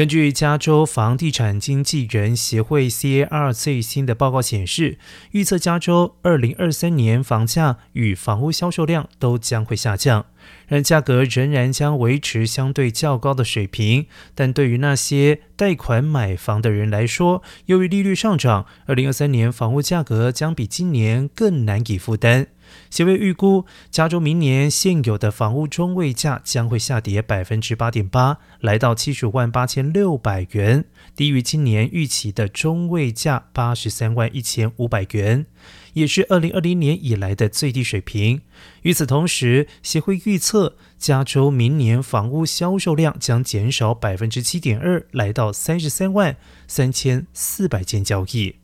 根据加州房地产经纪人协会 （CAR） 最新的报告显示，预测加州2023年房价与房屋销售量都将会下降，但价格仍然将维持相对较高的水平。但对于那些贷款买房的人来说，由于利率上涨，2023年房屋价格将比今年更难以负担。协会预估，加州明年现有的房屋中位价将会下跌百分之八点八，来到七十五万八千六百元，低于今年预期的中位价八十三万一千五百元，也是二零二零年以来的最低水平。与此同时，协会预预测，加州明年房屋销售量将减少百分之七点二，来到三十三万三千四百件交易。